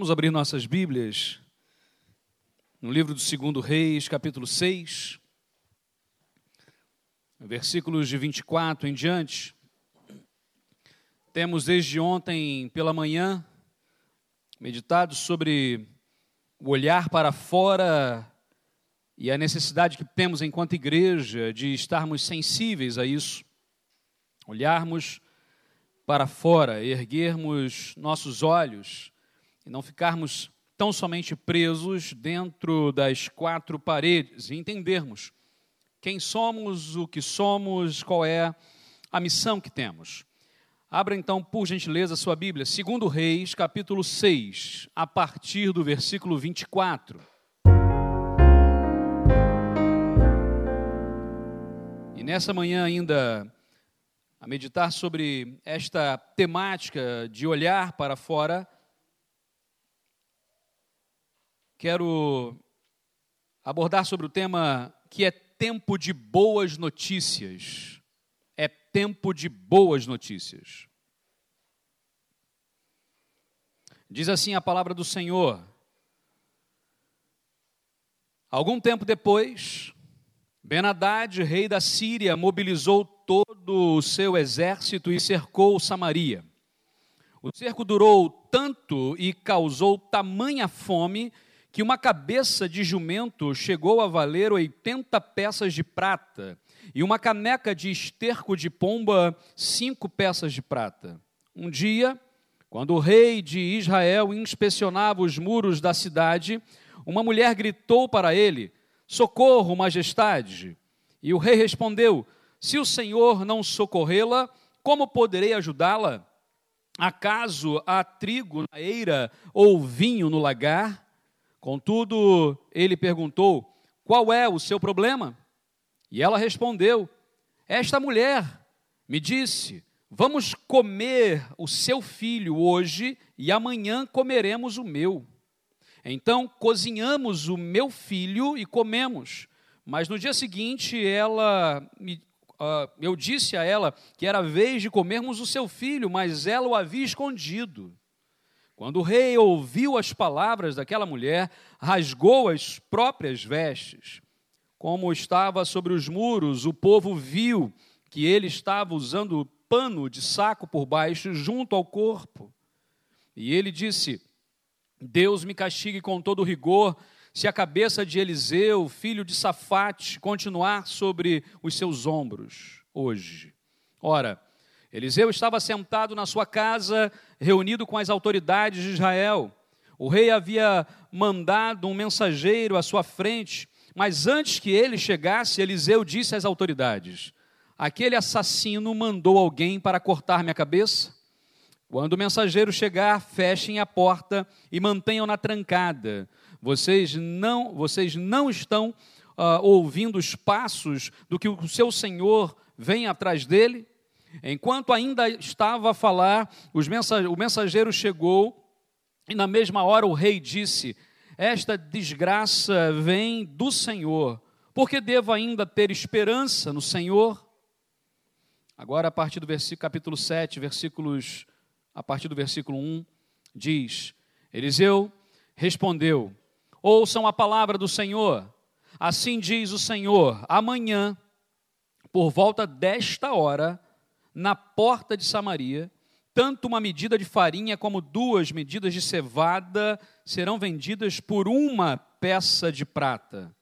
Vamos abrir nossas Bíblias no livro do segundo Reis, capítulo 6, versículos de 24 em diante. Temos desde ontem pela manhã meditado sobre o olhar para fora e a necessidade que temos enquanto igreja de estarmos sensíveis a isso, olharmos para fora, erguermos nossos olhos e não ficarmos tão somente presos dentro das quatro paredes e entendermos quem somos, o que somos, qual é a missão que temos. Abra então, por gentileza, sua Bíblia, segundo Reis, capítulo 6, a partir do versículo 24. E nessa manhã ainda a meditar sobre esta temática de olhar para fora, quero abordar sobre o tema que é tempo de boas notícias. É tempo de boas notícias. Diz assim a palavra do Senhor. Algum tempo depois, Ben-Hadad, rei da Síria, mobilizou todo o seu exército e cercou Samaria. O cerco durou tanto e causou tamanha fome que uma cabeça de jumento chegou a valer 80 peças de prata, e uma caneca de esterco de pomba, cinco peças de prata. Um dia, quando o rei de Israel inspecionava os muros da cidade, uma mulher gritou para ele: Socorro, majestade! E o rei respondeu: Se o senhor não socorrê-la, como poderei ajudá-la? Acaso há trigo na eira ou vinho no lagar? Contudo, ele perguntou: Qual é o seu problema? E ela respondeu: Esta mulher me disse: Vamos comer o seu filho hoje e amanhã comeremos o meu. Então cozinhamos o meu filho e comemos. Mas no dia seguinte, ela me, uh, eu disse a ela que era vez de comermos o seu filho, mas ela o havia escondido. Quando o rei ouviu as palavras daquela mulher, rasgou as próprias vestes. Como estava sobre os muros, o povo viu que ele estava usando pano de saco por baixo, junto ao corpo. E ele disse: Deus me castigue com todo rigor, se a cabeça de Eliseu, filho de Safate, continuar sobre os seus ombros hoje. Ora, Eliseu estava sentado na sua casa, reunido com as autoridades de Israel. O rei havia mandado um mensageiro à sua frente, mas antes que ele chegasse, Eliseu disse às autoridades: Aquele assassino mandou alguém para cortar minha cabeça? Quando o mensageiro chegar, fechem a porta e mantenham-na trancada. Vocês não, vocês não estão uh, ouvindo os passos do que o seu senhor vem atrás dele? Enquanto ainda estava a falar, o mensageiro chegou e, na mesma hora, o rei disse: Esta desgraça vem do Senhor, porque devo ainda ter esperança no Senhor? Agora, a partir do versículo, capítulo 7, versículos, a partir do versículo 1, diz: Eliseu respondeu: Ouçam a palavra do Senhor. Assim diz o Senhor: amanhã, por volta desta hora, na porta de Samaria, tanto uma medida de farinha como duas medidas de cevada serão vendidas por uma peça de prata.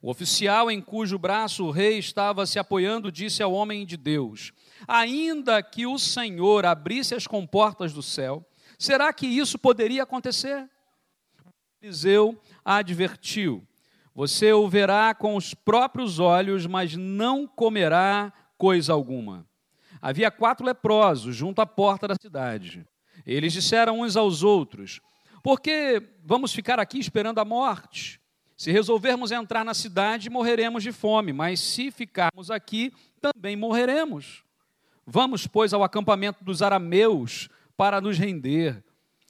O oficial em cujo braço o rei estava se apoiando disse ao homem de Deus: Ainda que o Senhor abrisse as comportas do céu, será que isso poderia acontecer? Eliseu advertiu: Você o verá com os próprios olhos, mas não comerá coisa alguma havia quatro leprosos junto à porta da cidade. Eles disseram uns aos outros: Por que vamos ficar aqui esperando a morte? Se resolvermos entrar na cidade, morreremos de fome, mas se ficarmos aqui, também morreremos. Vamos, pois, ao acampamento dos arameus para nos render.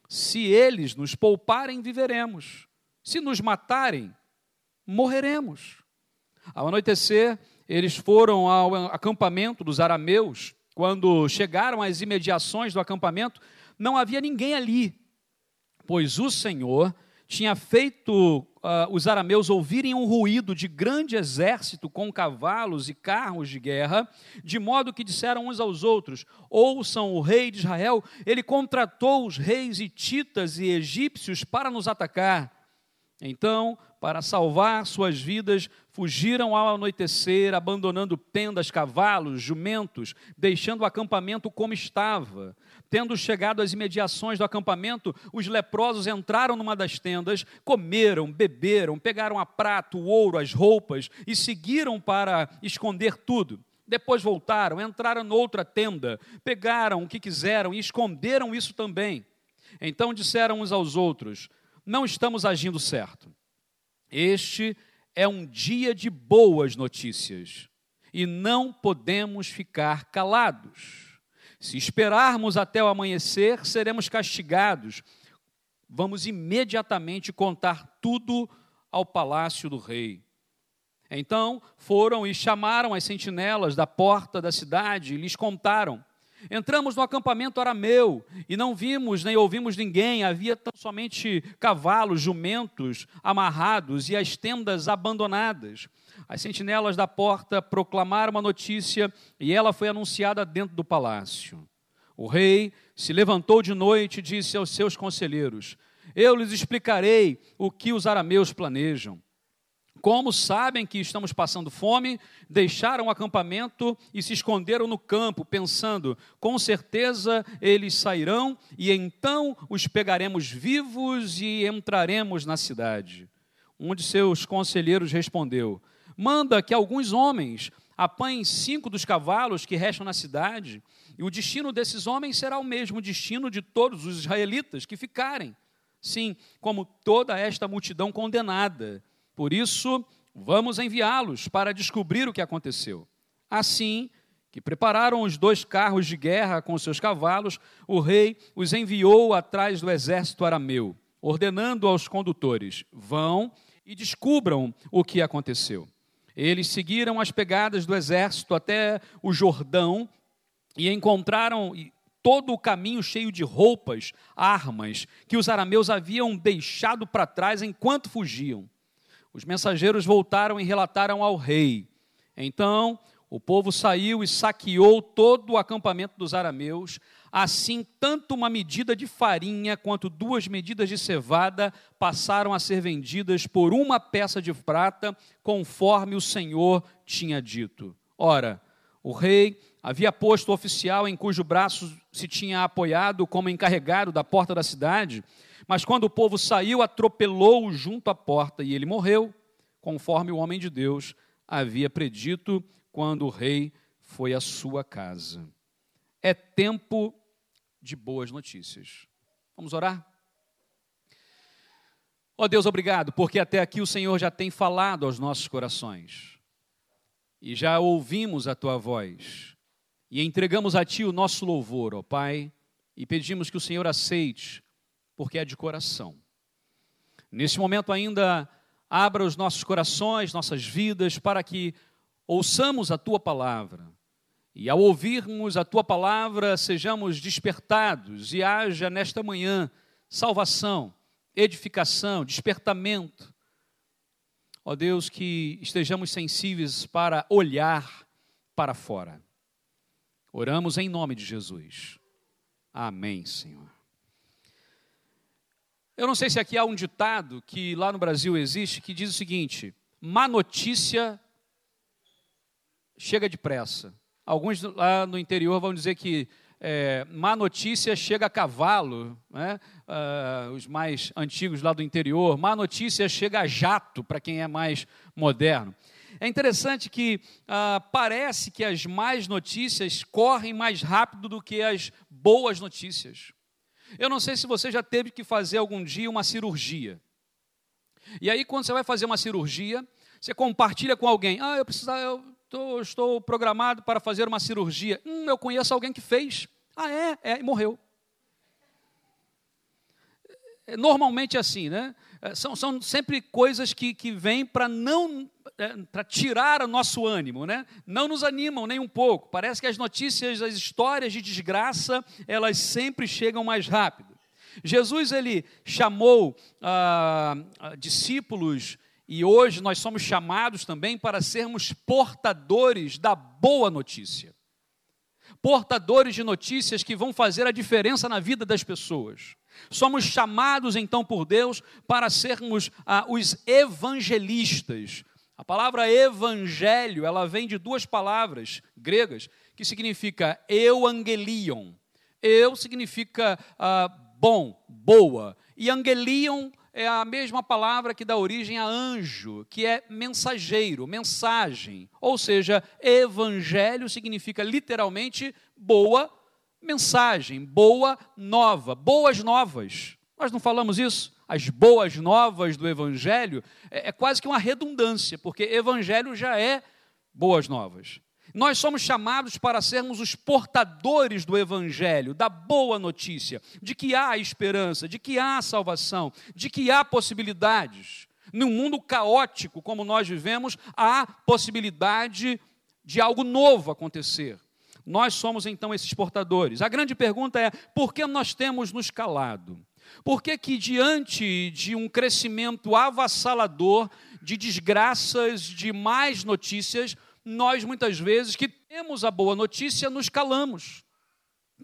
Se eles nos pouparem, viveremos. Se nos matarem, morreremos. Ao anoitecer, eles foram ao acampamento dos arameus quando chegaram às imediações do acampamento, não havia ninguém ali, pois o Senhor tinha feito uh, os arameus ouvirem um ruído de grande exército com cavalos e carros de guerra, de modo que disseram uns aos outros: Ouçam o rei de Israel, ele contratou os reis hititas e egípcios para nos atacar. Então, para salvar suas vidas, fugiram ao anoitecer, abandonando tendas, cavalos, jumentos, deixando o acampamento como estava. Tendo chegado às imediações do acampamento, os leprosos entraram numa das tendas, comeram, beberam, pegaram a prata, o ouro, as roupas e seguiram para esconder tudo. Depois voltaram, entraram noutra tenda, pegaram o que quiseram e esconderam isso também. Então disseram uns aos outros: Não estamos agindo certo. Este é um dia de boas notícias e não podemos ficar calados. Se esperarmos até o amanhecer, seremos castigados. Vamos imediatamente contar tudo ao palácio do rei. Então foram e chamaram as sentinelas da porta da cidade e lhes contaram Entramos no acampamento arameu e não vimos nem ouvimos ninguém, havia tão somente cavalos, jumentos amarrados e as tendas abandonadas. As sentinelas da porta proclamaram a notícia e ela foi anunciada dentro do palácio. O rei se levantou de noite e disse aos seus conselheiros: Eu lhes explicarei o que os arameus planejam. Como sabem que estamos passando fome, deixaram o acampamento e se esconderam no campo, pensando: com certeza eles sairão e então os pegaremos vivos e entraremos na cidade. Um de seus conselheiros respondeu: Manda que alguns homens apanhem cinco dos cavalos que restam na cidade, e o destino desses homens será o mesmo destino de todos os israelitas que ficarem. Sim, como toda esta multidão condenada. Por isso, vamos enviá-los para descobrir o que aconteceu. Assim que prepararam os dois carros de guerra com seus cavalos, o rei os enviou atrás do exército arameu, ordenando aos condutores: vão e descubram o que aconteceu. Eles seguiram as pegadas do exército até o Jordão e encontraram todo o caminho cheio de roupas, armas, que os arameus haviam deixado para trás enquanto fugiam. Os mensageiros voltaram e relataram ao rei. Então o povo saiu e saqueou todo o acampamento dos arameus. Assim, tanto uma medida de farinha quanto duas medidas de cevada passaram a ser vendidas por uma peça de prata, conforme o Senhor tinha dito. Ora, o rei havia posto o oficial em cujo braço se tinha apoiado como encarregado da porta da cidade mas quando o povo saiu, atropelou-o junto à porta e ele morreu, conforme o homem de Deus havia predito quando o rei foi à sua casa. É tempo de boas notícias. Vamos orar? Ó oh Deus, obrigado, porque até aqui o Senhor já tem falado aos nossos corações. E já ouvimos a tua voz. E entregamos a ti o nosso louvor, ó Pai, e pedimos que o Senhor aceite porque é de coração. Nesse momento ainda abra os nossos corações, nossas vidas, para que ouçamos a tua palavra. E ao ouvirmos a tua palavra, sejamos despertados e haja nesta manhã salvação, edificação, despertamento. Ó Deus, que estejamos sensíveis para olhar para fora. Oramos em nome de Jesus. Amém, Senhor. Eu não sei se aqui há um ditado que lá no Brasil existe que diz o seguinte: má notícia chega depressa. Alguns lá no interior vão dizer que é, má notícia chega a cavalo, né? Uh, os mais antigos lá do interior, má notícia chega a jato, para quem é mais moderno. É interessante que uh, parece que as más notícias correm mais rápido do que as boas notícias. Eu não sei se você já teve que fazer algum dia uma cirurgia. E aí, quando você vai fazer uma cirurgia, você compartilha com alguém. Ah, eu preciso, eu tô, estou programado para fazer uma cirurgia. Hum, eu conheço alguém que fez. Ah, é? É, e morreu. É, normalmente é assim, né? É, são, são sempre coisas que, que vêm para não é, para tirar o nosso ânimo, né? Não nos animam nem um pouco. Parece que as notícias, as histórias de desgraça, elas sempre chegam mais rápido. Jesus ele chamou ah, discípulos e hoje nós somos chamados também para sermos portadores da boa notícia. Portadores de notícias que vão fazer a diferença na vida das pessoas. Somos chamados então por Deus para sermos ah, os evangelistas. A palavra evangelho, ela vem de duas palavras gregas, que significa euangelion. Eu significa ah, bom, boa. E angelion é a mesma palavra que dá origem a anjo, que é mensageiro, mensagem. Ou seja, evangelho significa literalmente boa mensagem, boa nova, boas novas. Nós não falamos isso? As boas novas do evangelho é, é quase que uma redundância, porque evangelho já é boas novas. Nós somos chamados para sermos os portadores do Evangelho, da boa notícia, de que há esperança, de que há salvação, de que há possibilidades. Num mundo caótico como nós vivemos, há possibilidade de algo novo acontecer. Nós somos então esses portadores. A grande pergunta é: por que nós temos nos calado? Por que, que diante de um crescimento avassalador de desgraças, de mais notícias, nós muitas vezes que temos a boa notícia nos calamos.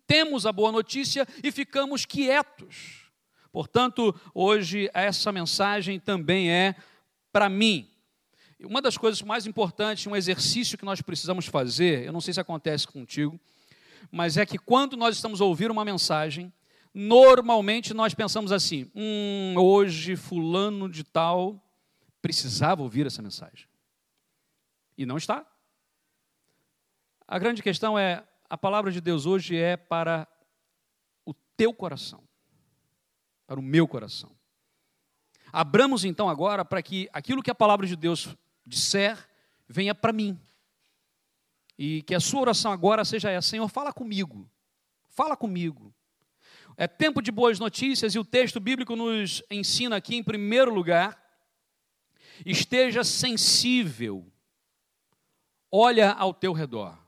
Temos a boa notícia e ficamos quietos. Portanto, hoje essa mensagem também é para mim. Uma das coisas mais importantes, um exercício que nós precisamos fazer, eu não sei se acontece contigo, mas é que quando nós estamos ouvindo uma mensagem, normalmente nós pensamos assim: hum, hoje fulano de tal precisava ouvir essa mensagem. E não está. A grande questão é: a palavra de Deus hoje é para o teu coração, para o meu coração. Abramos então agora para que aquilo que a palavra de Deus disser venha para mim. E que a sua oração agora seja essa: Senhor, fala comigo, fala comigo. É tempo de boas notícias e o texto bíblico nos ensina aqui, em primeiro lugar, esteja sensível, olha ao teu redor.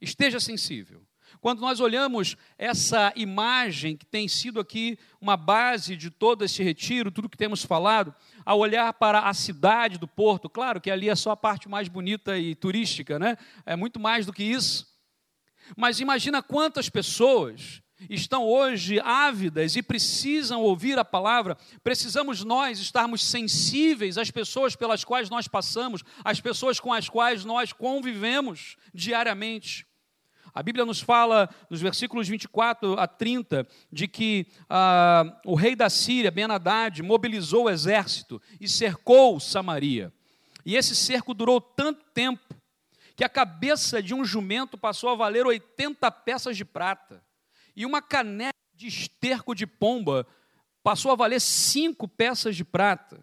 Esteja sensível. Quando nós olhamos essa imagem que tem sido aqui uma base de todo esse retiro, tudo que temos falado, ao olhar para a cidade do Porto, claro que ali é só a parte mais bonita e turística, né? É muito mais do que isso. Mas imagina quantas pessoas estão hoje ávidas e precisam ouvir a palavra, precisamos nós estarmos sensíveis às pessoas pelas quais nós passamos, às pessoas com as quais nós convivemos diariamente. A Bíblia nos fala, nos versículos 24 a 30, de que ah, o rei da Síria, Ben-Hadad, mobilizou o exército e cercou Samaria. E esse cerco durou tanto tempo que a cabeça de um jumento passou a valer 80 peças de prata e uma caneca de esterco de pomba passou a valer cinco peças de prata.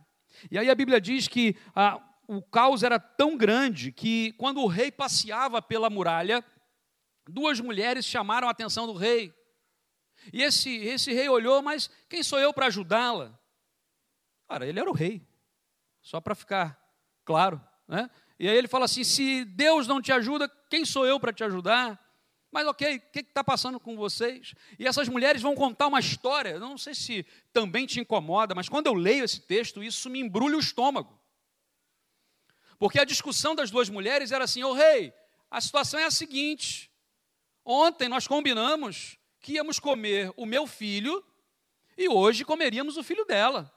E aí a Bíblia diz que ah, o caos era tão grande que quando o rei passeava pela muralha, duas mulheres chamaram a atenção do rei. E esse, esse rei olhou, mas quem sou eu para ajudá-la? Cara, ele era o rei, só para ficar claro. Né? E aí ele fala assim: se Deus não te ajuda, quem sou eu para te ajudar? Mas ok, o que está passando com vocês? E essas mulheres vão contar uma história, não sei se também te incomoda, mas quando eu leio esse texto, isso me embrulha o estômago. Porque a discussão das duas mulheres era assim: ô oh, rei, a situação é a seguinte. Ontem nós combinamos que íamos comer o meu filho e hoje comeríamos o filho dela.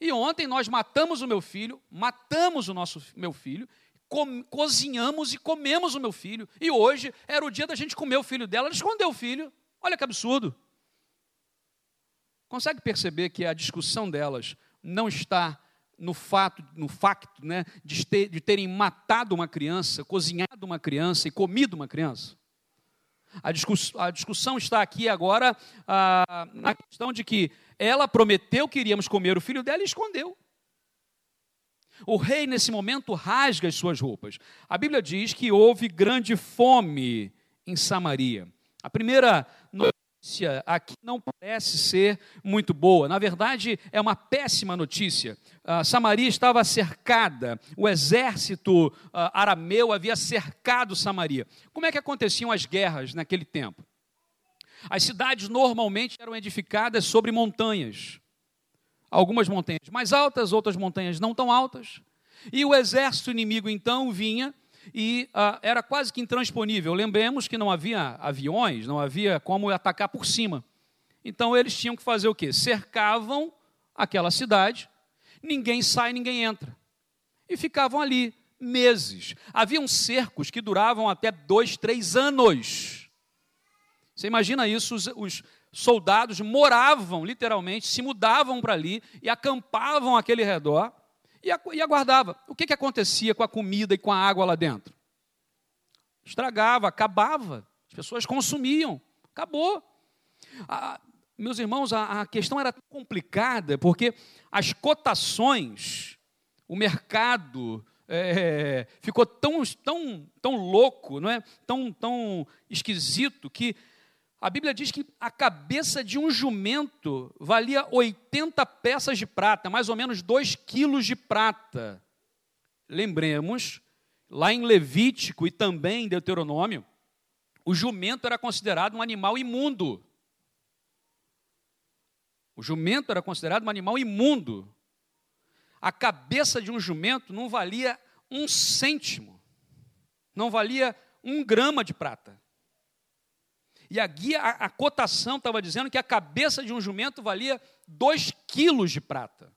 E ontem nós matamos o meu filho, matamos o nosso meu filho co cozinhamos e comemos o meu filho. E hoje era o dia da gente comer o filho dela. Ela escondeu o filho. Olha que absurdo. Consegue perceber que a discussão delas não está no fato, no facto né, de, ter, de terem matado uma criança, cozinhado uma criança e comido uma criança? A, discuss, a discussão está aqui agora ah, na questão de que ela prometeu que iríamos comer o filho dela e escondeu. O rei, nesse momento, rasga as suas roupas. A Bíblia diz que houve grande fome em Samaria. A primeira notícia aqui não parece ser muito boa. Na verdade, é uma péssima notícia. Samaria estava cercada, o exército uh, arameu havia cercado Samaria. Como é que aconteciam as guerras naquele tempo? As cidades normalmente eram edificadas sobre montanhas. Algumas montanhas mais altas, outras montanhas não tão altas. E o exército inimigo então vinha e uh, era quase que intransponível. Lembremos que não havia aviões, não havia como atacar por cima. Então eles tinham que fazer o quê? Cercavam aquela cidade, ninguém sai, ninguém entra. E ficavam ali meses. Haviam cercos que duravam até dois, três anos. Você imagina isso? Os, os soldados moravam literalmente, se mudavam para ali e acampavam aquele redor e aguardava. O que, que acontecia com a comida e com a água lá dentro? Estragava, acabava. As pessoas consumiam. Acabou. Ah, meus irmãos, a, a questão era complicada porque as cotações, o mercado é, ficou tão, tão, tão louco, não é? tão, tão esquisito que a Bíblia diz que a cabeça de um jumento valia 80 peças de prata, mais ou menos 2 quilos de prata. Lembremos, lá em Levítico e também em Deuteronômio, o jumento era considerado um animal imundo. O jumento era considerado um animal imundo. A cabeça de um jumento não valia um cêntimo, não valia um grama de prata. E a guia, a, a cotação estava dizendo que a cabeça de um jumento valia 2 quilos de prata.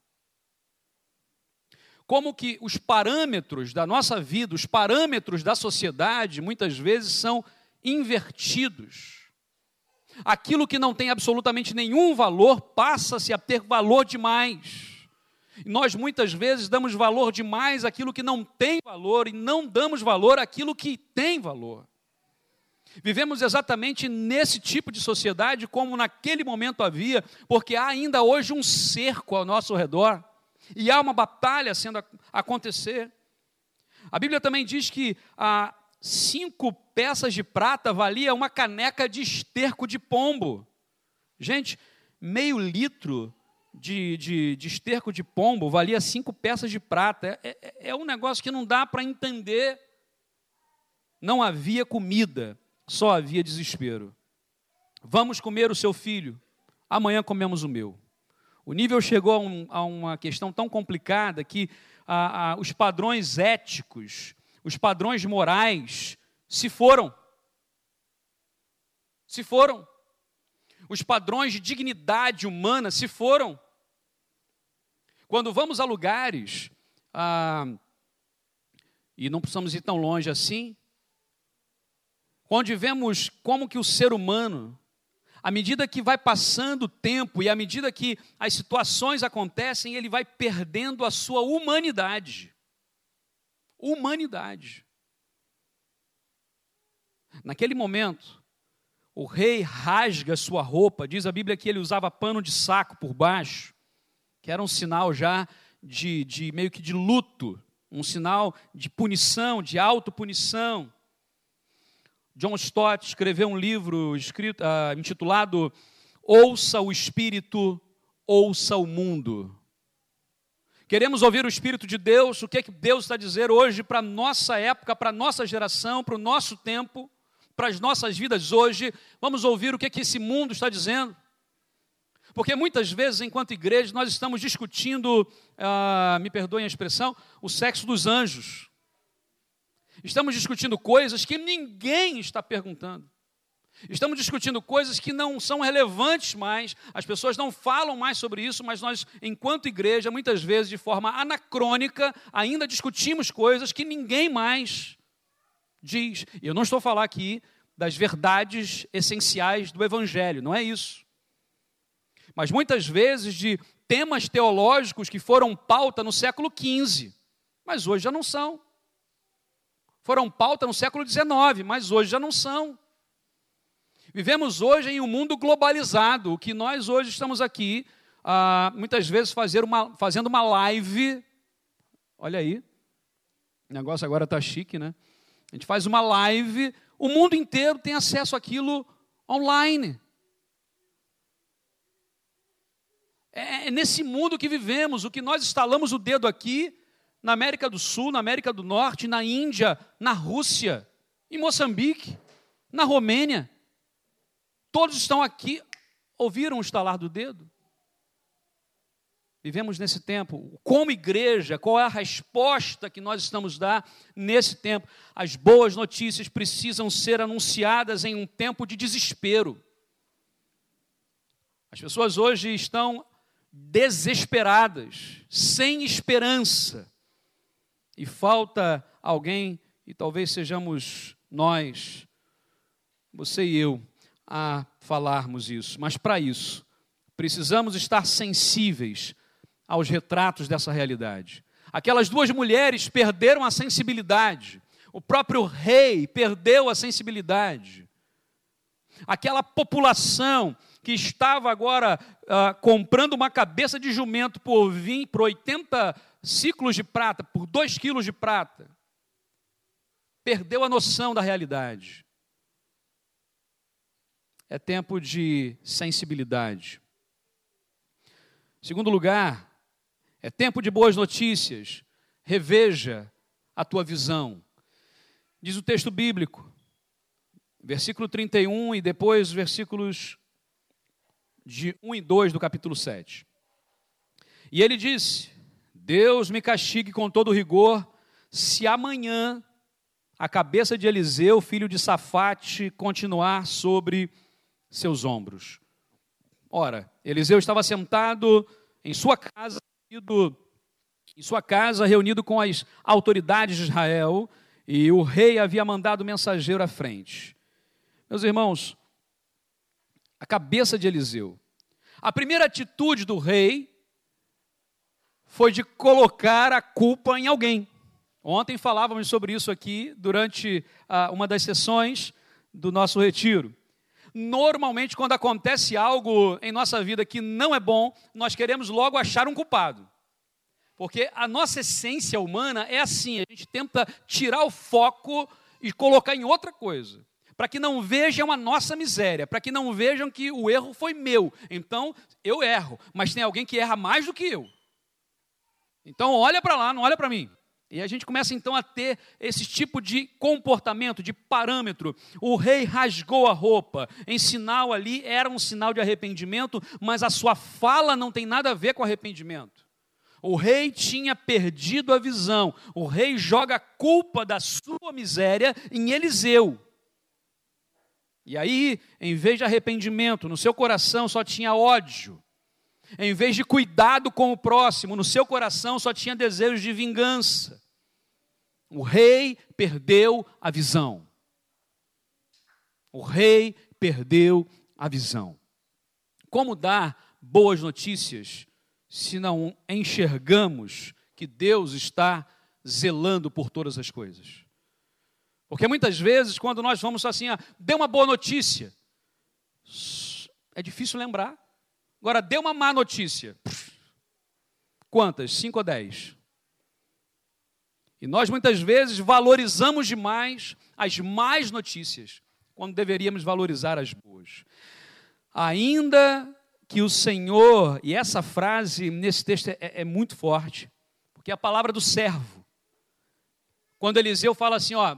Como que os parâmetros da nossa vida, os parâmetros da sociedade, muitas vezes são invertidos. Aquilo que não tem absolutamente nenhum valor passa-se a ter valor demais. Nós muitas vezes damos valor demais àquilo que não tem valor e não damos valor àquilo que tem valor. Vivemos exatamente nesse tipo de sociedade como naquele momento havia, porque há ainda hoje um cerco ao nosso redor e há uma batalha sendo a acontecer. A Bíblia também diz que ah, cinco peças de prata valia uma caneca de esterco de pombo. Gente, meio litro de, de, de esterco de pombo valia cinco peças de prata. É, é, é um negócio que não dá para entender. Não havia comida só havia desespero. Vamos comer o seu filho, amanhã comemos o meu. O nível chegou a, um, a uma questão tão complicada que a, a, os padrões éticos, os padrões morais se foram. Se foram. Os padrões de dignidade humana se foram. Quando vamos a lugares, ah, e não precisamos ir tão longe assim, onde vemos como que o ser humano, à medida que vai passando o tempo e à medida que as situações acontecem, ele vai perdendo a sua humanidade. Humanidade. Naquele momento, o rei rasga sua roupa, diz a Bíblia que ele usava pano de saco por baixo, que era um sinal já de, de meio que de luto, um sinal de punição, de autopunição. John Stott escreveu um livro escrito, uh, intitulado Ouça o Espírito, Ouça o Mundo. Queremos ouvir o Espírito de Deus, o que, é que Deus está a dizer hoje para a nossa época, para a nossa geração, para o nosso tempo, para as nossas vidas hoje. Vamos ouvir o que, é que esse mundo está dizendo. Porque muitas vezes, enquanto igreja, nós estamos discutindo, uh, me perdoem a expressão, o sexo dos anjos. Estamos discutindo coisas que ninguém está perguntando. Estamos discutindo coisas que não são relevantes mais, as pessoas não falam mais sobre isso, mas nós, enquanto igreja, muitas vezes de forma anacrônica, ainda discutimos coisas que ninguém mais diz. E eu não estou falar aqui das verdades essenciais do Evangelho, não é isso. Mas muitas vezes de temas teológicos que foram pauta no século XV, mas hoje já não são foram pauta no século XIX, mas hoje já não são. Vivemos hoje em um mundo globalizado. O que nós hoje estamos aqui, ah, muitas vezes uma, fazendo uma live. Olha aí, o negócio agora está chique, né? A gente faz uma live, o mundo inteiro tem acesso àquilo online. É, é nesse mundo que vivemos, o que nós instalamos o dedo aqui, na América do Sul, na América do Norte, na Índia, na Rússia, em Moçambique, na Romênia. Todos estão aqui, ouviram o estalar do dedo? Vivemos nesse tempo. Como igreja, qual é a resposta que nós estamos dar nesse tempo? As boas notícias precisam ser anunciadas em um tempo de desespero. As pessoas hoje estão desesperadas, sem esperança. E falta alguém, e talvez sejamos nós, você e eu, a falarmos isso. Mas para isso, precisamos estar sensíveis aos retratos dessa realidade. Aquelas duas mulheres perderam a sensibilidade. O próprio rei perdeu a sensibilidade. Aquela população que estava agora uh, comprando uma cabeça de jumento por, 20, por 80 ciclos de prata, por 2 quilos de prata, perdeu a noção da realidade. É tempo de sensibilidade. Segundo lugar, é tempo de boas notícias. Reveja a tua visão. Diz o texto bíblico, versículo 31 e depois versículos de 1 e 2 do capítulo 7. E ele disse: Deus me castigue com todo rigor, se amanhã a cabeça de Eliseu, filho de Safate, continuar sobre seus ombros. Ora, Eliseu estava sentado em sua casa, em sua casa, reunido com as autoridades de Israel, e o rei havia mandado mensageiro à frente. Meus irmãos, a cabeça de Eliseu. A primeira atitude do rei foi de colocar a culpa em alguém. Ontem falávamos sobre isso aqui durante ah, uma das sessões do nosso retiro. Normalmente, quando acontece algo em nossa vida que não é bom, nós queremos logo achar um culpado. Porque a nossa essência humana é assim: a gente tenta tirar o foco e colocar em outra coisa para que não vejam a nossa miséria, para que não vejam que o erro foi meu. Então, eu erro, mas tem alguém que erra mais do que eu. Então, olha para lá, não olha para mim. E a gente começa então a ter esse tipo de comportamento, de parâmetro. O rei rasgou a roupa, em sinal ali, era um sinal de arrependimento, mas a sua fala não tem nada a ver com arrependimento. O rei tinha perdido a visão, o rei joga a culpa da sua miséria em Eliseu. E aí, em vez de arrependimento, no seu coração só tinha ódio. Em vez de cuidado com o próximo, no seu coração só tinha desejo de vingança. O rei perdeu a visão. O rei perdeu a visão. Como dar boas notícias se não enxergamos que Deus está zelando por todas as coisas? Porque muitas vezes, quando nós vamos assim, ah, dê uma boa notícia, é difícil lembrar. Agora, dê uma má notícia. Quantas? Cinco ou dez? E nós muitas vezes valorizamos demais as más notícias, quando deveríamos valorizar as boas. Ainda que o Senhor, e essa frase nesse texto é, é muito forte, porque é a palavra do servo. Quando Eliseu fala assim, ó,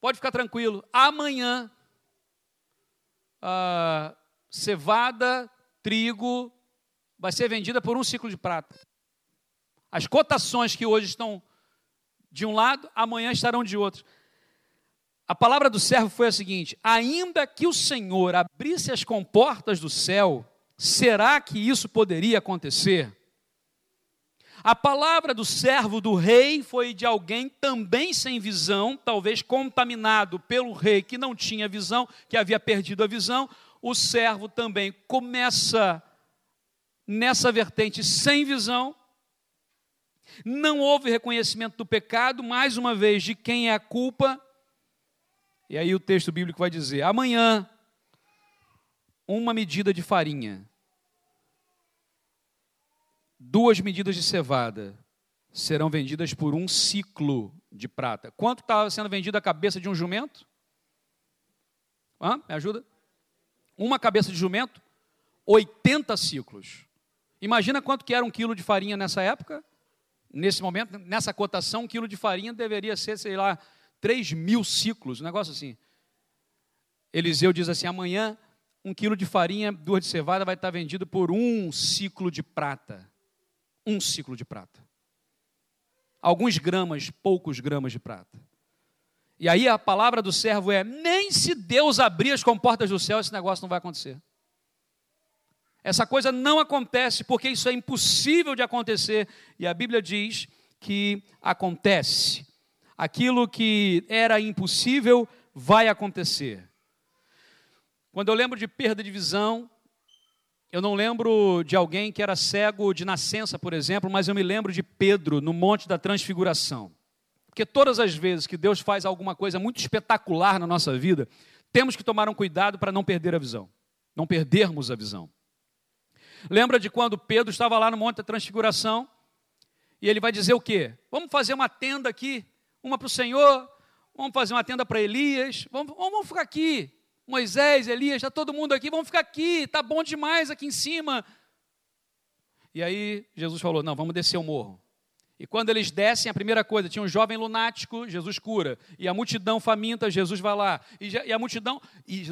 Pode ficar tranquilo. Amanhã, ah, cevada, trigo, vai ser vendida por um ciclo de prata. As cotações que hoje estão de um lado, amanhã estarão de outro. A palavra do servo foi a seguinte: ainda que o Senhor abrisse as comportas do céu, será que isso poderia acontecer? A palavra do servo do rei foi de alguém também sem visão, talvez contaminado pelo rei que não tinha visão, que havia perdido a visão. O servo também começa nessa vertente sem visão. Não houve reconhecimento do pecado, mais uma vez, de quem é a culpa. E aí o texto bíblico vai dizer: amanhã, uma medida de farinha duas medidas de cevada serão vendidas por um ciclo de prata. Quanto estava sendo vendida a cabeça de um jumento? Hã? Me ajuda? Uma cabeça de jumento, 80 ciclos. Imagina quanto que era um quilo de farinha nessa época? Nesse momento, nessa cotação, um quilo de farinha deveria ser, sei lá, 3 mil ciclos, um negócio assim. Eliseu diz assim: amanhã um quilo de farinha, duas de cevada vai estar vendido por um ciclo de prata. Um ciclo de prata. Alguns gramas, poucos gramas de prata. E aí a palavra do servo é: nem se Deus abrir as comportas do céu, esse negócio não vai acontecer. Essa coisa não acontece porque isso é impossível de acontecer. E a Bíblia diz que acontece. Aquilo que era impossível vai acontecer. Quando eu lembro de perda de visão, eu não lembro de alguém que era cego de nascença, por exemplo, mas eu me lembro de Pedro no Monte da Transfiguração. Porque todas as vezes que Deus faz alguma coisa muito espetacular na nossa vida, temos que tomar um cuidado para não perder a visão, não perdermos a visão. Lembra de quando Pedro estava lá no Monte da Transfiguração e ele vai dizer o quê? Vamos fazer uma tenda aqui, uma para o Senhor, vamos fazer uma tenda para Elias, vamos, vamos ficar aqui. Moisés, Elias, está todo mundo aqui, vamos ficar aqui, está bom demais aqui em cima. E aí Jesus falou: não, vamos descer o morro. E quando eles descem, a primeira coisa, tinha um jovem lunático, Jesus cura. E a multidão faminta, Jesus vai lá. E, e a multidão. E,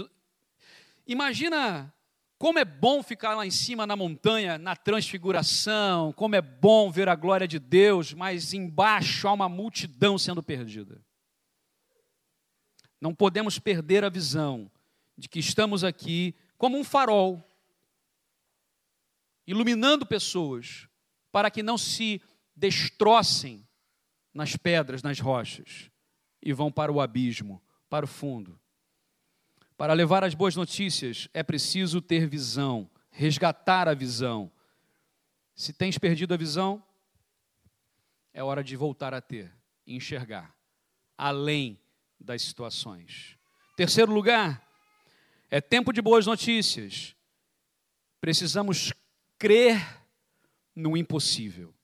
imagina como é bom ficar lá em cima na montanha, na transfiguração, como é bom ver a glória de Deus, mas embaixo há uma multidão sendo perdida. Não podemos perder a visão de que estamos aqui como um farol, iluminando pessoas, para que não se destrocem nas pedras, nas rochas, e vão para o abismo, para o fundo. Para levar as boas notícias é preciso ter visão, resgatar a visão. Se tens perdido a visão, é hora de voltar a ter, enxergar, além das situações. Terceiro lugar, é tempo de boas notícias. Precisamos crer no impossível.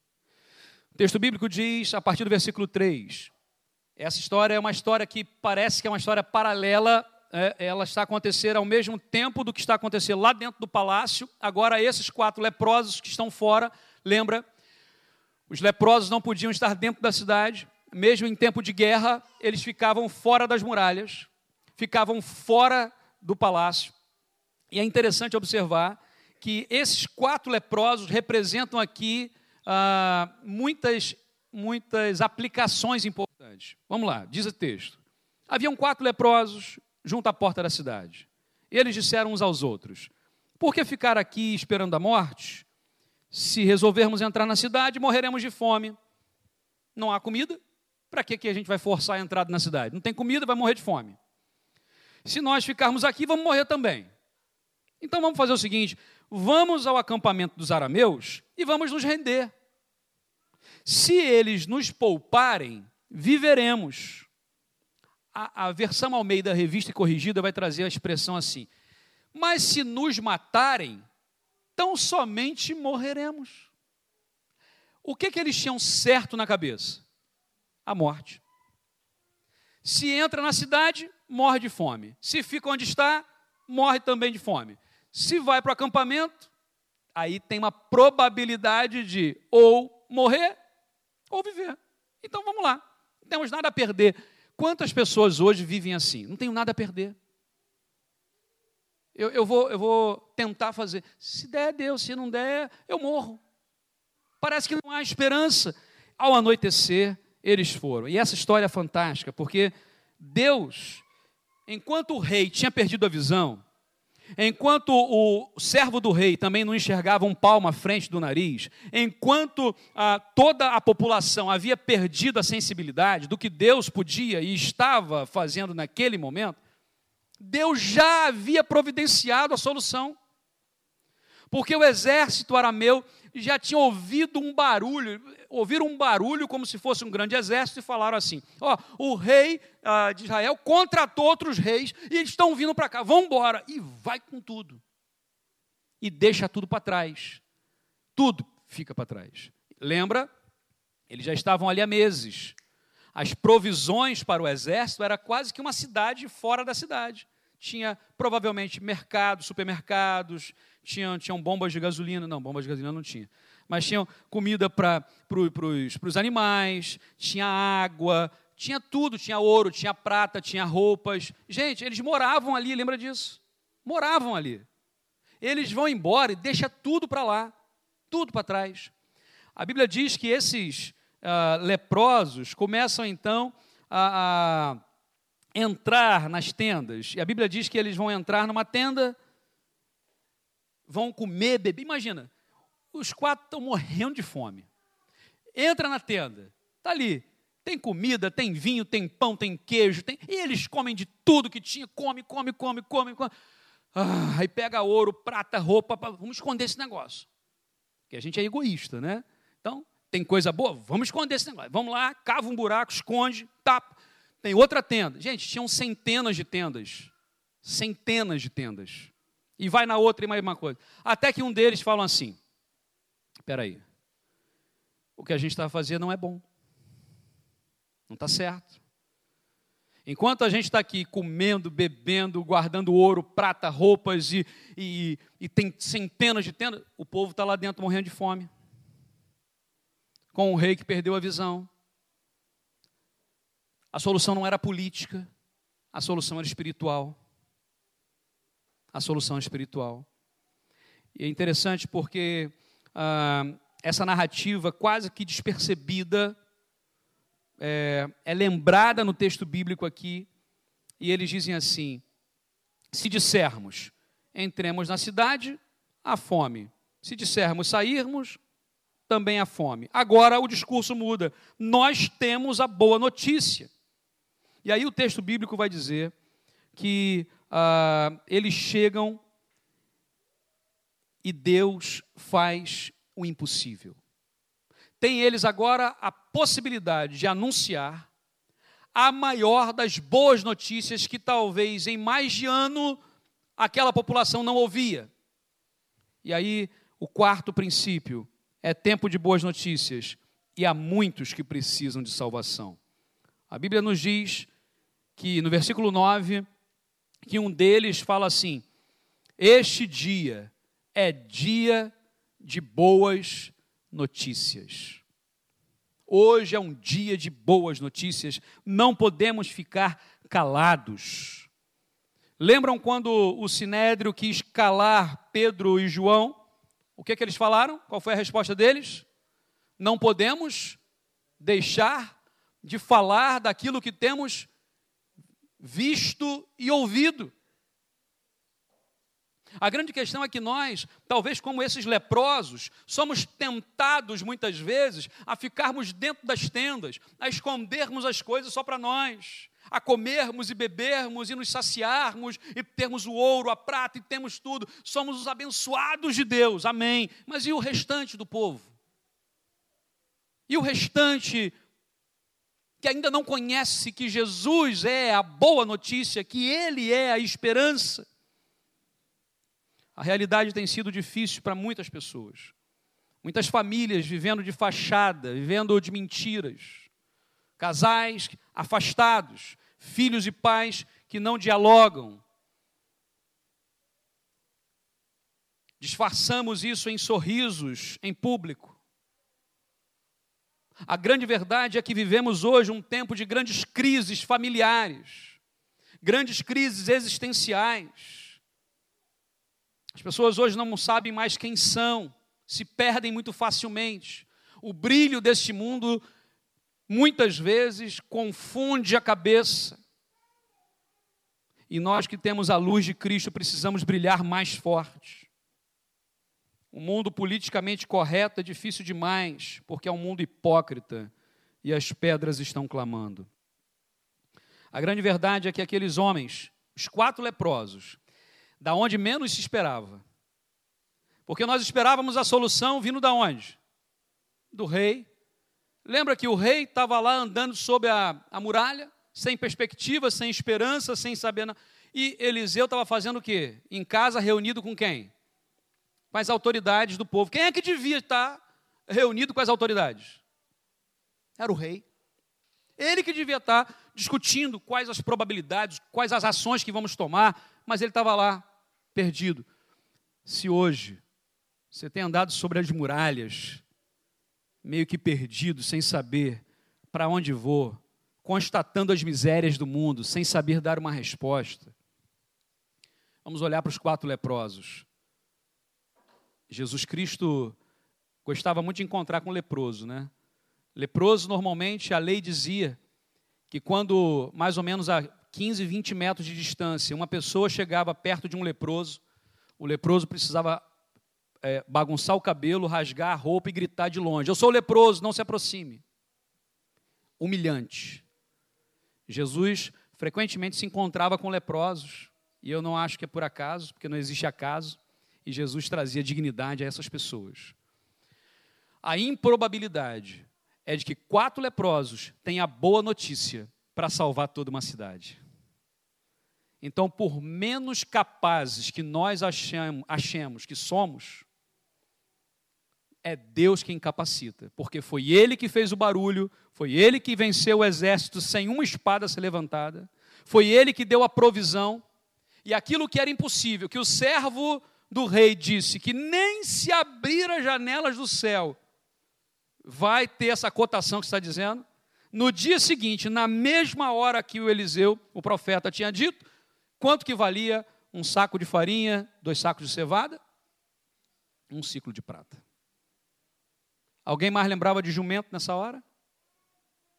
Texto bíblico diz, a partir do versículo 3, essa história é uma história que parece que é uma história paralela, é, ela está acontecendo ao mesmo tempo do que está acontecendo lá dentro do palácio. Agora, esses quatro leprosos que estão fora, lembra, os leprosos não podiam estar dentro da cidade, mesmo em tempo de guerra, eles ficavam fora das muralhas, ficavam fora do palácio. E é interessante observar que esses quatro leprosos representam aqui ah, muitas, muitas aplicações importantes. Vamos lá, diz o texto. Haviam quatro leprosos junto à porta da cidade. Eles disseram uns aos outros: Por que ficar aqui esperando a morte? Se resolvermos entrar na cidade, morreremos de fome. Não há comida? Para que, que a gente vai forçar a entrada na cidade? Não tem comida, vai morrer de fome. Se nós ficarmos aqui, vamos morrer também. Então vamos fazer o seguinte: vamos ao acampamento dos arameus e vamos nos render. Se eles nos pouparem, viveremos. A, a versão Almeida Revista e Corrigida vai trazer a expressão assim: Mas se nos matarem, tão somente morreremos. O que, que eles tinham certo na cabeça? A morte. Se entra na cidade, morre de fome. Se fica onde está, morre também de fome. Se vai para o acampamento, aí tem uma probabilidade de ou morrer ou viver. Então vamos lá, não temos nada a perder. Quantas pessoas hoje vivem assim? Não tenho nada a perder. Eu, eu, vou, eu vou tentar fazer. Se der, Deus. Se não der, eu morro. Parece que não há esperança. Ao anoitecer, eles foram. E essa história é fantástica, porque Deus, enquanto o rei tinha perdido a visão, enquanto o servo do rei também não enxergava um palmo à frente do nariz, enquanto ah, toda a população havia perdido a sensibilidade do que Deus podia e estava fazendo naquele momento, Deus já havia providenciado a solução. Porque o exército arameu já tinha ouvido um barulho, ouviram um barulho como se fosse um grande exército e falaram assim: ó, o rei ah, de Israel contratou outros reis e eles estão vindo para cá, vão embora e vai com tudo e deixa tudo para trás, tudo fica para trás. Lembra? Eles já estavam ali há meses. As provisões para o exército era quase que uma cidade fora da cidade. Tinha provavelmente mercados, supermercados, tinham, tinham bombas de gasolina, não, bombas de gasolina não tinha, mas tinham comida para pro, os animais, tinha água, Tinha tudo, tinha ouro, tinha prata, tinha roupas. Gente, eles moravam ali, lembra disso? Moravam ali. Eles vão embora e deixa tudo para lá, tudo para trás. A Bíblia diz que esses uh, leprosos começam então a, a entrar nas tendas. E a Bíblia diz que eles vão entrar numa tenda, vão comer, beber. Imagina, os quatro estão morrendo de fome. Entra na tenda, está ali. Tem comida, tem vinho, tem pão, tem queijo, tem... e eles comem de tudo que tinha, come, come, come, come, come. Ah, aí pega ouro, prata, roupa, vamos esconder esse negócio. Porque a gente é egoísta, né? Então, tem coisa boa, vamos esconder esse negócio. Vamos lá, cava um buraco, esconde, tapa. Tem outra tenda. Gente, tinham centenas de tendas. Centenas de tendas. E vai na outra e mais uma coisa. Até que um deles fala assim: Espera aí. O que a gente está fazendo não é bom. Não está certo. Enquanto a gente está aqui comendo, bebendo, guardando ouro, prata, roupas e, e, e tem centenas de tendas, o povo está lá dentro morrendo de fome. Com o rei que perdeu a visão. A solução não era política, a solução era espiritual. A solução espiritual. E é interessante porque ah, essa narrativa quase que despercebida é, é lembrada no texto bíblico aqui, e eles dizem assim: se dissermos, entremos na cidade, há fome. Se dissermos sairmos, também há fome. Agora o discurso muda. Nós temos a boa notícia. E aí o texto bíblico vai dizer que ah, eles chegam e Deus faz o impossível. Tem eles agora a possibilidade de anunciar a maior das boas notícias que talvez em mais de ano aquela população não ouvia. E aí, o quarto princípio é tempo de boas notícias e há muitos que precisam de salvação. A Bíblia nos diz que no versículo 9, que um deles fala assim: Este dia é dia de boas notícias. Hoje é um dia de boas notícias, não podemos ficar calados. Lembram quando o sinédrio quis calar Pedro e João? O que, é que eles falaram? Qual foi a resposta deles? Não podemos deixar de falar daquilo que temos visto e ouvido. A grande questão é que nós, talvez como esses leprosos, somos tentados muitas vezes a ficarmos dentro das tendas, a escondermos as coisas só para nós, a comermos e bebermos e nos saciarmos e termos o ouro, a prata e temos tudo. Somos os abençoados de Deus, amém. Mas e o restante do povo? E o restante que ainda não conhece que Jesus é a boa notícia, que Ele é a esperança. A realidade tem sido difícil para muitas pessoas. Muitas famílias vivendo de fachada, vivendo de mentiras. Casais afastados, filhos e pais que não dialogam. Disfarçamos isso em sorrisos em público. A grande verdade é que vivemos hoje um tempo de grandes crises familiares, grandes crises existenciais. As pessoas hoje não sabem mais quem são, se perdem muito facilmente. O brilho deste mundo muitas vezes confunde a cabeça. E nós que temos a luz de Cristo precisamos brilhar mais forte. O mundo politicamente correto é difícil demais, porque é um mundo hipócrita e as pedras estão clamando. A grande verdade é que aqueles homens, os quatro leprosos, da onde menos se esperava, porque nós esperávamos a solução vindo da onde? Do rei. Lembra que o rei estava lá andando sob a, a muralha, sem perspectiva, sem esperança, sem saber nada. E Eliseu estava fazendo o quê? Em casa, reunido com quem? Com as autoridades do povo. Quem é que devia estar reunido com as autoridades? Era o rei. Ele que devia estar discutindo quais as probabilidades, quais as ações que vamos tomar, mas ele estava lá, perdido. Se hoje você tem andado sobre as muralhas, meio que perdido, sem saber para onde vou, constatando as misérias do mundo, sem saber dar uma resposta. Vamos olhar para os quatro leprosos. Jesus Cristo gostava muito de encontrar com leproso, né? Leproso, normalmente, a lei dizia que quando, mais ou menos a 15, 20 metros de distância, uma pessoa chegava perto de um leproso, o leproso precisava é, bagunçar o cabelo, rasgar a roupa e gritar de longe: Eu sou leproso, não se aproxime. Humilhante. Jesus frequentemente se encontrava com leprosos, e eu não acho que é por acaso, porque não existe acaso, e Jesus trazia dignidade a essas pessoas. A improbabilidade é de que quatro leprosos tenham a boa notícia para salvar toda uma cidade. Então, por menos capazes que nós achemos que somos, é Deus quem capacita, porque foi Ele que fez o barulho, foi Ele que venceu o exército sem uma espada ser levantada, foi Ele que deu a provisão, e aquilo que era impossível, que o servo do rei disse que nem se abrir as janelas do céu vai ter essa cotação que está dizendo. No dia seguinte, na mesma hora que o Eliseu, o profeta, tinha dito, quanto que valia um saco de farinha, dois sacos de cevada? Um ciclo de prata. Alguém mais lembrava de jumento nessa hora?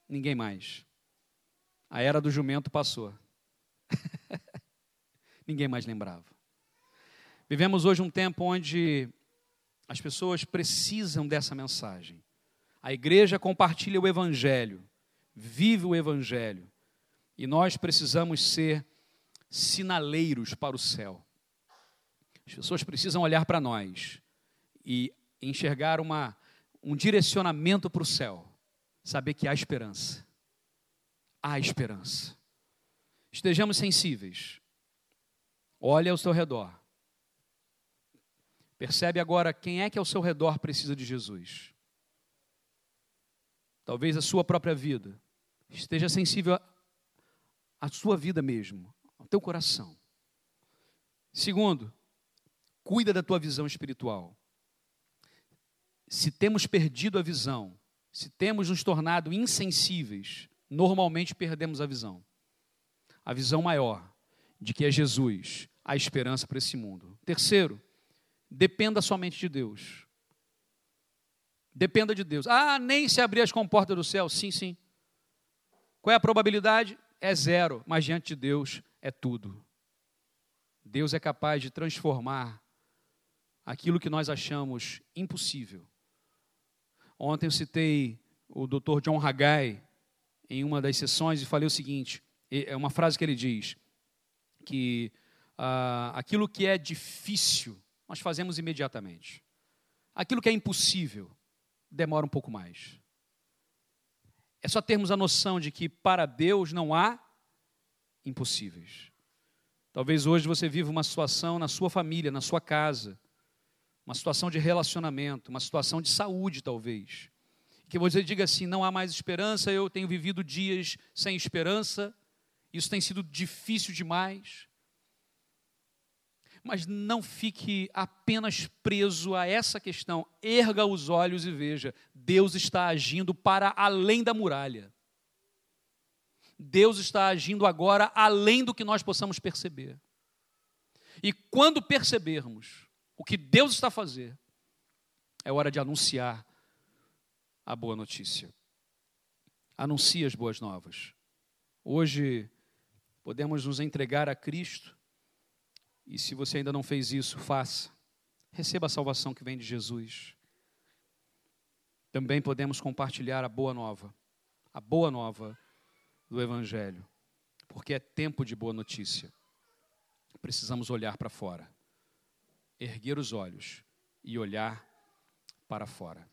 Ninguém mais. A era do jumento passou. Ninguém mais lembrava. Vivemos hoje um tempo onde as pessoas precisam dessa mensagem. A igreja compartilha o evangelho, vive o evangelho, e nós precisamos ser sinaleiros para o céu. As pessoas precisam olhar para nós e enxergar uma um direcionamento para o céu, saber que há esperança. Há esperança. Estejamos sensíveis. Olhe ao seu redor. Percebe agora quem é que ao seu redor precisa de Jesus. Talvez a sua própria vida. Esteja sensível à sua vida mesmo, ao teu coração. Segundo, cuida da tua visão espiritual se temos perdido a visão, se temos nos tornado insensíveis, normalmente perdemos a visão. A visão maior de que é Jesus a esperança para esse mundo. Terceiro, dependa somente de Deus. Dependa de Deus. Ah, nem se abrir as comportas do céu. Sim, sim. Qual é a probabilidade? É zero, mas diante de Deus é tudo. Deus é capaz de transformar aquilo que nós achamos impossível Ontem eu citei o Dr. John Haggai em uma das sessões e falei o seguinte: é uma frase que ele diz que ah, aquilo que é difícil nós fazemos imediatamente, aquilo que é impossível demora um pouco mais. É só termos a noção de que para Deus não há impossíveis. Talvez hoje você viva uma situação na sua família, na sua casa, uma situação de relacionamento, uma situação de saúde, talvez. Que você diga assim: não há mais esperança, eu tenho vivido dias sem esperança, isso tem sido difícil demais. Mas não fique apenas preso a essa questão. Erga os olhos e veja: Deus está agindo para além da muralha. Deus está agindo agora além do que nós possamos perceber. E quando percebermos o que Deus está a fazer, é hora de anunciar a boa notícia. Anuncie as boas novas. Hoje podemos nos entregar a Cristo, e se você ainda não fez isso, faça. Receba a salvação que vem de Jesus. Também podemos compartilhar a boa nova, a boa nova do Evangelho, porque é tempo de boa notícia. Precisamos olhar para fora erguer os olhos e olhar para fora.